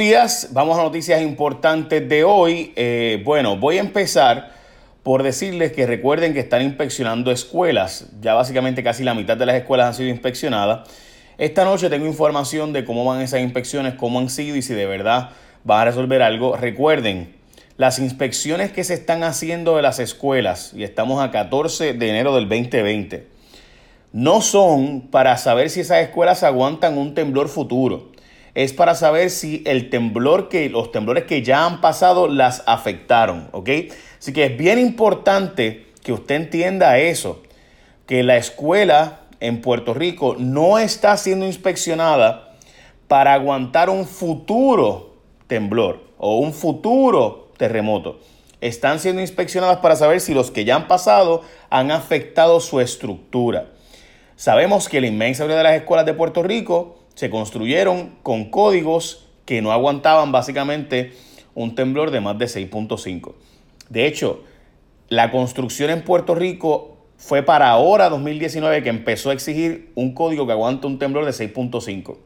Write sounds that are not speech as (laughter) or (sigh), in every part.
días, vamos a noticias importantes de hoy. Eh, bueno, voy a empezar por decirles que recuerden que están inspeccionando escuelas. Ya básicamente casi la mitad de las escuelas han sido inspeccionadas. Esta noche tengo información de cómo van esas inspecciones, cómo han sido y si de verdad van a resolver algo. Recuerden, las inspecciones que se están haciendo de las escuelas, y estamos a 14 de enero del 2020, no son para saber si esas escuelas aguantan un temblor futuro es para saber si el temblor que, los temblores que ya han pasado las afectaron, ¿ok? Así que es bien importante que usted entienda eso, que la escuela en Puerto Rico no está siendo inspeccionada para aguantar un futuro temblor o un futuro terremoto. Están siendo inspeccionadas para saber si los que ya han pasado han afectado su estructura. Sabemos que la inmensa mayoría de las escuelas de Puerto Rico se construyeron con códigos que no aguantaban básicamente un temblor de más de 6.5. De hecho, la construcción en Puerto Rico fue para ahora 2019 que empezó a exigir un código que aguanta un temblor de 6.5.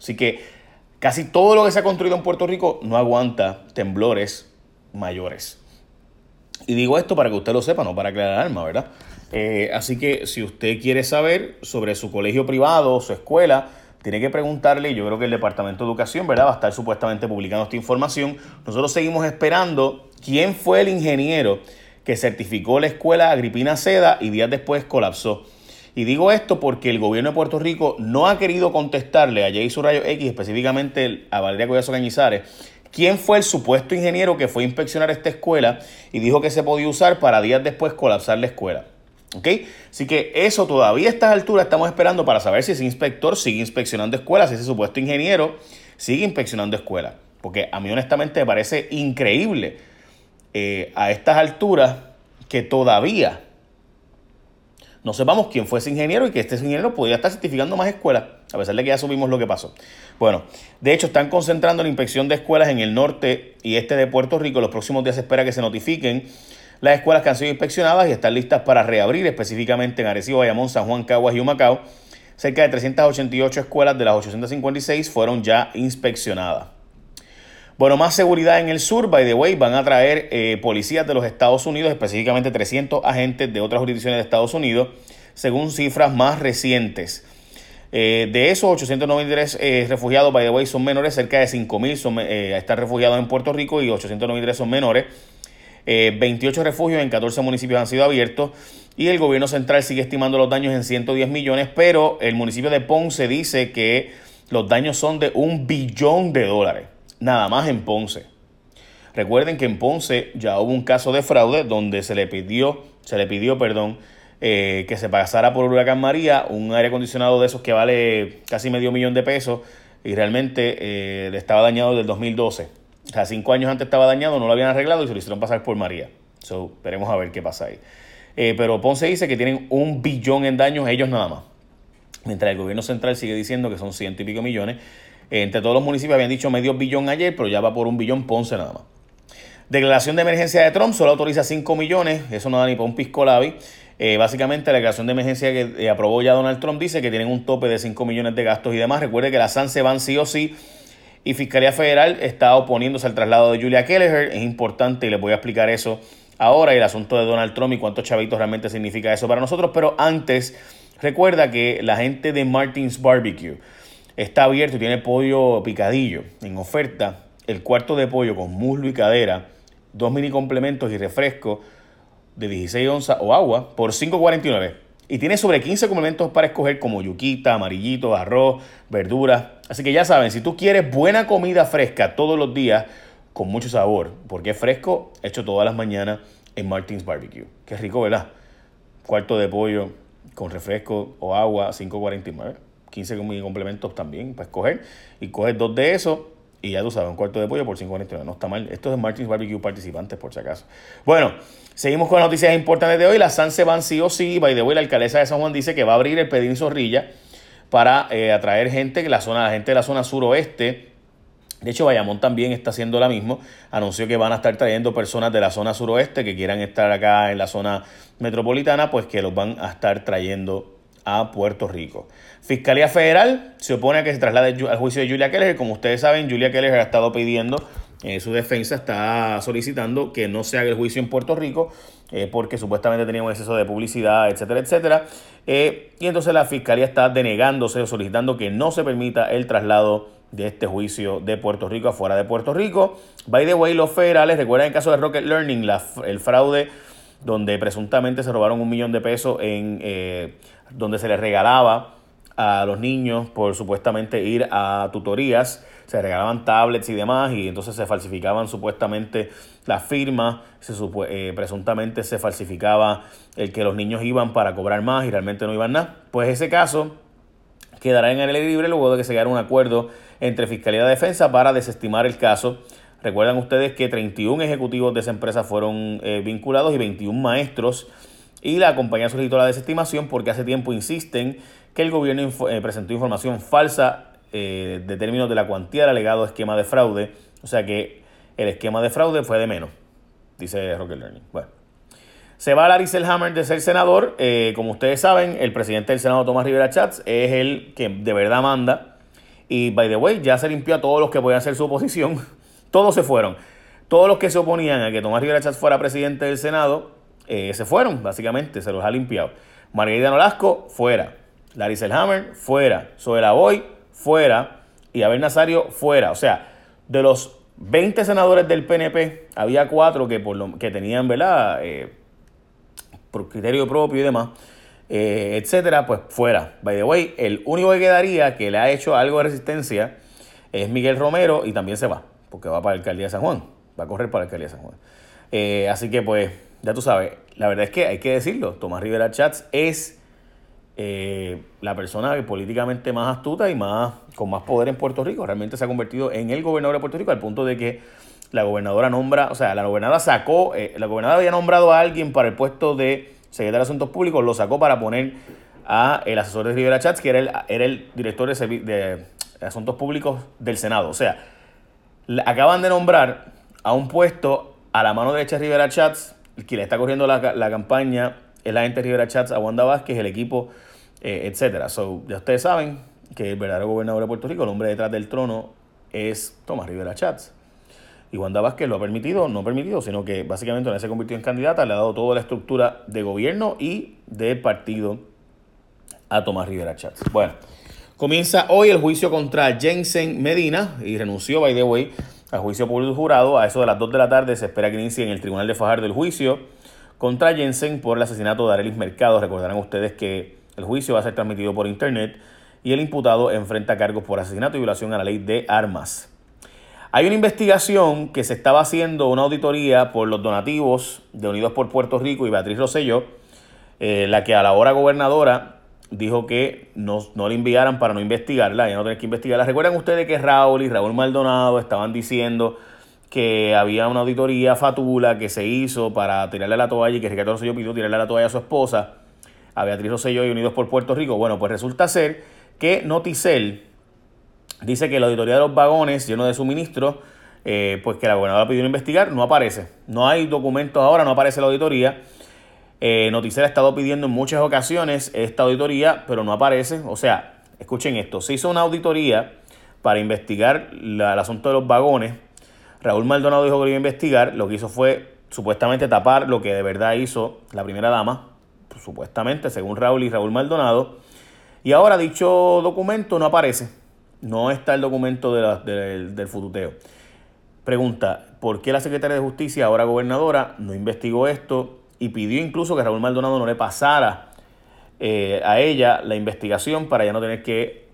Así que casi todo lo que se ha construido en Puerto Rico no aguanta temblores mayores. Y digo esto para que usted lo sepa, no para crear alarma, ¿verdad? Eh, así que si usted quiere saber sobre su colegio privado, su escuela, tiene que preguntarle, yo creo que el Departamento de Educación, ¿verdad? Va a estar supuestamente publicando esta información. Nosotros seguimos esperando quién fue el ingeniero que certificó la escuela Agripina Seda y días después colapsó. Y digo esto porque el gobierno de Puerto Rico no ha querido contestarle a Jason Rayo X, específicamente a Valeria Collazo Cañizares, quién fue el supuesto ingeniero que fue a inspeccionar esta escuela y dijo que se podía usar para días después colapsar la escuela. ¿Ok? Así que eso todavía a estas alturas estamos esperando para saber si ese inspector sigue inspeccionando escuelas, si ese supuesto ingeniero sigue inspeccionando escuelas. Porque a mí honestamente me parece increíble eh, a estas alturas que todavía no sepamos quién fue ese ingeniero y que este ingeniero podría estar certificando más escuelas, a pesar de que ya subimos lo que pasó. Bueno, de hecho están concentrando la inspección de escuelas en el norte y este de Puerto Rico. Los próximos días se espera que se notifiquen las escuelas que han sido inspeccionadas y están listas para reabrir, específicamente en Arecibo, Bayamón, San Juan, Caguas y Humacao. Cerca de 388 escuelas de las 856 fueron ya inspeccionadas. Bueno, más seguridad en el sur, by the way, van a traer eh, policías de los Estados Unidos, específicamente 300 agentes de otras jurisdicciones de Estados Unidos, según cifras más recientes. Eh, de esos 893 eh, refugiados, by the way, son menores, cerca de 5.000 están refugiados en Puerto Rico y 893 son menores. 28 eh, refugios en 14 municipios han sido abiertos y el gobierno central sigue estimando los daños en 110 millones, pero el municipio de Ponce dice que los daños son de un billón de dólares, nada más en Ponce. Recuerden que en Ponce ya hubo un caso de fraude donde se le pidió, se le pidió, perdón, eh, que se pasara por Huracán María un aire acondicionado de esos que vale casi medio millón de pesos y realmente eh, estaba dañado desde el 2012. O sea, cinco años antes estaba dañado, no lo habían arreglado y se lo hicieron pasar por María. So, veremos a ver qué pasa ahí. Eh, pero Ponce dice que tienen un billón en daños ellos nada más. Mientras el gobierno central sigue diciendo que son ciento y pico millones. Eh, entre todos los municipios habían dicho medio billón ayer, pero ya va por un billón Ponce nada más. Declaración de emergencia de Trump solo autoriza 5 millones, eso no da ni para un pisco labi. Eh, básicamente la declaración de emergencia que aprobó ya Donald Trump dice que tienen un tope de 5 millones de gastos y demás. Recuerde que las SAN se van sí o sí y Fiscalía Federal está oponiéndose al traslado de Julia Kelleher. Es importante y les voy a explicar eso ahora el asunto de Donald Trump y cuántos chavitos realmente significa eso para nosotros. Pero antes, recuerda que la gente de Martins Barbecue está abierto y tiene pollo picadillo en oferta. El cuarto de pollo con muslo y cadera, dos mini complementos y refresco de 16 onzas o agua por 5.49. Y tiene sobre 15 complementos para escoger como yuquita, amarillito, arroz, verduras. Así que ya saben, si tú quieres buena comida fresca todos los días, con mucho sabor, porque es fresco, hecho todas las mañanas en Martins Barbecue. Qué rico, ¿verdad? Cuarto de pollo con refresco o agua, 5.49. 15 complementos también para escoger. Y coges dos de esos y ya tú sabes, un cuarto de pollo por 5.49. No está mal. Esto es Martins Barbecue participantes, por si acaso. Bueno, seguimos con las noticias importantes de hoy. Las Sanse van sí o sí. By the way, la alcaldesa de San Juan dice que va a abrir el Pedín Zorrilla para eh, atraer gente, que la zona, la gente de la zona suroeste. De hecho, Bayamón también está haciendo lo mismo. Anunció que van a estar trayendo personas de la zona suroeste que quieran estar acá en la zona metropolitana, pues que los van a estar trayendo a Puerto Rico. Fiscalía Federal se opone a que se traslade al juicio de Julia Keller. Como ustedes saben, Julia Keller ha estado pidiendo, eh, su defensa está solicitando que no se haga el juicio en Puerto Rico eh, porque supuestamente tenía un exceso de publicidad, etcétera, etcétera. Eh, y entonces la Fiscalía está denegándose o solicitando que no se permita el traslado de este juicio de Puerto Rico afuera de Puerto Rico. By the way, los federales, recuerdan el caso de Rocket Learning, el fraude donde presuntamente se robaron un millón de pesos en eh, donde se les regalaba a los niños por supuestamente ir a tutorías, se regalaban tablets y demás y entonces se falsificaban supuestamente las firmas, se eh, presuntamente se falsificaba el que los niños iban para cobrar más y realmente no iban nada. Pues ese caso quedará en el libre luego de que se llegara un acuerdo entre Fiscalía y Defensa para desestimar el caso. Recuerdan ustedes que 31 ejecutivos de esa empresa fueron eh, vinculados y 21 maestros. Y la compañía solicitó la desestimación porque hace tiempo insisten que el gobierno eh, presentó información falsa eh, de términos de la cuantía del alegado esquema de fraude. O sea que el esquema de fraude fue de menos, dice Rocket Learning. Bueno. Se va Larry Selhammer de ser senador. como ustedes saben, el presidente del Senado, Tomás Rivera Chats, es el que de verdad manda y, by the way, ya se limpió a todos los que podían hacer su oposición. (laughs) Todos se fueron. Todos los que se oponían a que Tomás Rivera Chávez fuera presidente del Senado, eh, se fueron, básicamente, se los ha limpiado. Margarita Nolasco, fuera. Larry Selhammer, fuera. Zoela Boy, fuera. Y Abel Nazario, fuera. O sea, de los 20 senadores del PNP, había cuatro que, por lo, que tenían, ¿verdad? Eh, por criterio propio y demás. Eh, etcétera, pues fuera. By the way, el único que quedaría que le ha hecho algo de resistencia es Miguel Romero y también se va, porque va para la alcaldía de San Juan, va a correr para la alcaldía de San Juan. Eh, así que pues, ya tú sabes, la verdad es que hay que decirlo, Tomás Rivera Chats es eh, la persona políticamente más astuta y más con más poder en Puerto Rico. Realmente se ha convertido en el gobernador de Puerto Rico al punto de que la gobernadora nombra, o sea, la gobernadora sacó, la gobernadora había nombrado a alguien para el puesto de secretario de Asuntos Públicos, lo sacó para poner a el asesor de Rivera Chats, que era el, era el director de, Asuntos Públicos del Senado. O sea, acaban de nombrar a un puesto a la mano derecha de Rivera Chats, que le está corriendo la, campaña es la gente de Rivera Chats a Wanda Vázquez, el equipo, eh, etcétera. So, ya ustedes saben que el verdadero gobernador de Puerto Rico, el hombre detrás del trono, es Tomás Rivera Chats. Y Wanda Vázquez lo ha permitido, no permitido, sino que básicamente una se convirtió en candidata, le ha dado toda la estructura de gobierno y de partido a Tomás Rivera Chats. Bueno, comienza hoy el juicio contra Jensen Medina y renunció, by the way, al juicio público jurado. A eso de las 2 de la tarde se espera que inicie en el Tribunal de Fajardo el juicio contra Jensen por el asesinato de Arelis Mercado. Recordarán ustedes que el juicio va a ser transmitido por internet y el imputado enfrenta cargos por asesinato y violación a la ley de armas. Hay una investigación que se estaba haciendo, una auditoría por los donativos de Unidos por Puerto Rico y Beatriz Rosselló, eh, la que a la hora gobernadora dijo que no, no le enviaran para no investigarla, ya no tener que investigarla. ¿Recuerdan ustedes que Raúl y Raúl Maldonado estaban diciendo que había una auditoría fatula que se hizo para tirarle la toalla y que Ricardo Rosselló pidió tirarle la toalla a su esposa, a Beatriz Rosselló y Unidos por Puerto Rico? Bueno, pues resulta ser que Noticel dice que la auditoría de los vagones lleno de suministros, eh, pues que la gobernadora pidió investigar, no aparece. No hay documentos ahora, no aparece la auditoría. Eh, ha estado pidiendo en muchas ocasiones esta auditoría, pero no aparece. O sea, escuchen esto, se hizo una auditoría para investigar el asunto de los vagones. Raúl Maldonado dijo que iba a investigar, lo que hizo fue supuestamente tapar lo que de verdad hizo la primera dama, supuestamente, según Raúl y Raúl Maldonado. Y ahora dicho documento no aparece. No está el documento del fututeo. Pregunta, ¿por qué la secretaria de Justicia, ahora gobernadora, no investigó esto y pidió incluso que Raúl Maldonado no le pasara eh, a ella la investigación para ya no tener que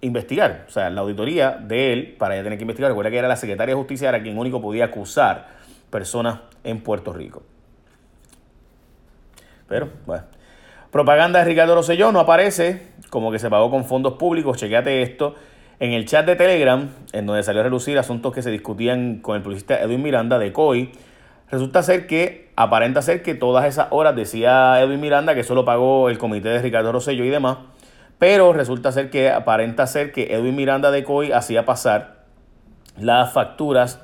investigar? O sea, la auditoría de él para ya tener que investigar. Recuerda que era la secretaria de Justicia, era quien único podía acusar personas en Puerto Rico. Pero, bueno. Propaganda de Ricardo Rosselló no aparece, como que se pagó con fondos públicos, chequeate esto. En el chat de Telegram, en donde salió a relucir asuntos que se discutían con el publicista Edwin Miranda de COI, resulta ser que, aparenta ser que todas esas horas decía Edwin Miranda que solo pagó el comité de Ricardo Rosselló y demás, pero resulta ser que aparenta ser que Edwin Miranda de COI hacía pasar las facturas,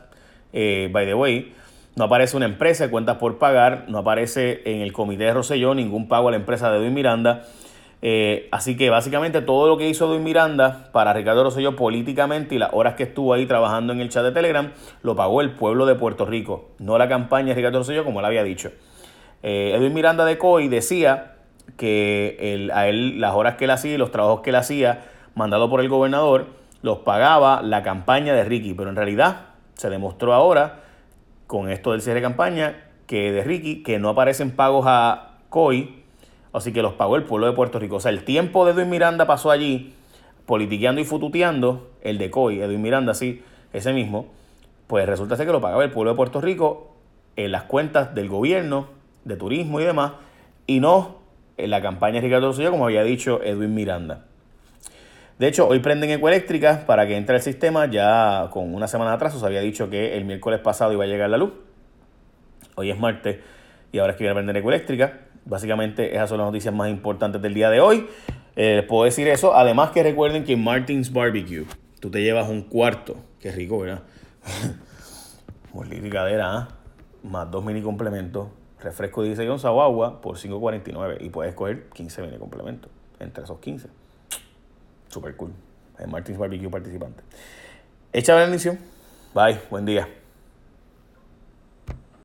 eh, by the way, no aparece una empresa de cuentas por pagar, no aparece en el comité de Roselló ningún pago a la empresa de Edwin Miranda. Eh, así que básicamente todo lo que hizo Edwin Miranda para Ricardo Rosselló políticamente y las horas que estuvo ahí trabajando en el chat de Telegram, lo pagó el pueblo de Puerto Rico, no la campaña de Ricardo Rosselló como él había dicho. Eh, Edwin Miranda de COI decía que a él las horas que él hacía y los trabajos que él hacía, mandado por el gobernador, los pagaba la campaña de Ricky, pero en realidad se demostró ahora con esto del cierre de campaña que de Ricky que no aparecen pagos a COI Así que los pagó el pueblo de Puerto Rico. O sea, el tiempo de Edwin Miranda pasó allí politiqueando y fututeando, el de COI, Edwin Miranda, sí, ese mismo, pues resulta ser que lo pagaba el pueblo de Puerto Rico en las cuentas del gobierno, de turismo y demás, y no en la campaña de Ricardo Rosselló, como había dicho Edwin Miranda. De hecho, hoy prenden Ecoeléctrica para que entre el sistema. Ya con una semana atrás os había dicho que el miércoles pasado iba a llegar la luz. Hoy es martes y ahora es que viene a prender Ecoeléctrica. Básicamente esas son las noticias más importantes del día de hoy. Eh, les puedo decir eso. Además que recuerden que Martins Barbecue tú te llevas un cuarto. Qué rico, ¿verdad? (laughs) Molida ¿ah? Más dos mini complementos. Refresco de 16 onzas o agua por 5.49. Y puedes coger 15 mini complementos entre esos 15. Super cool. En Martins Barbecue participante. Echa bendición. Bye. Buen día.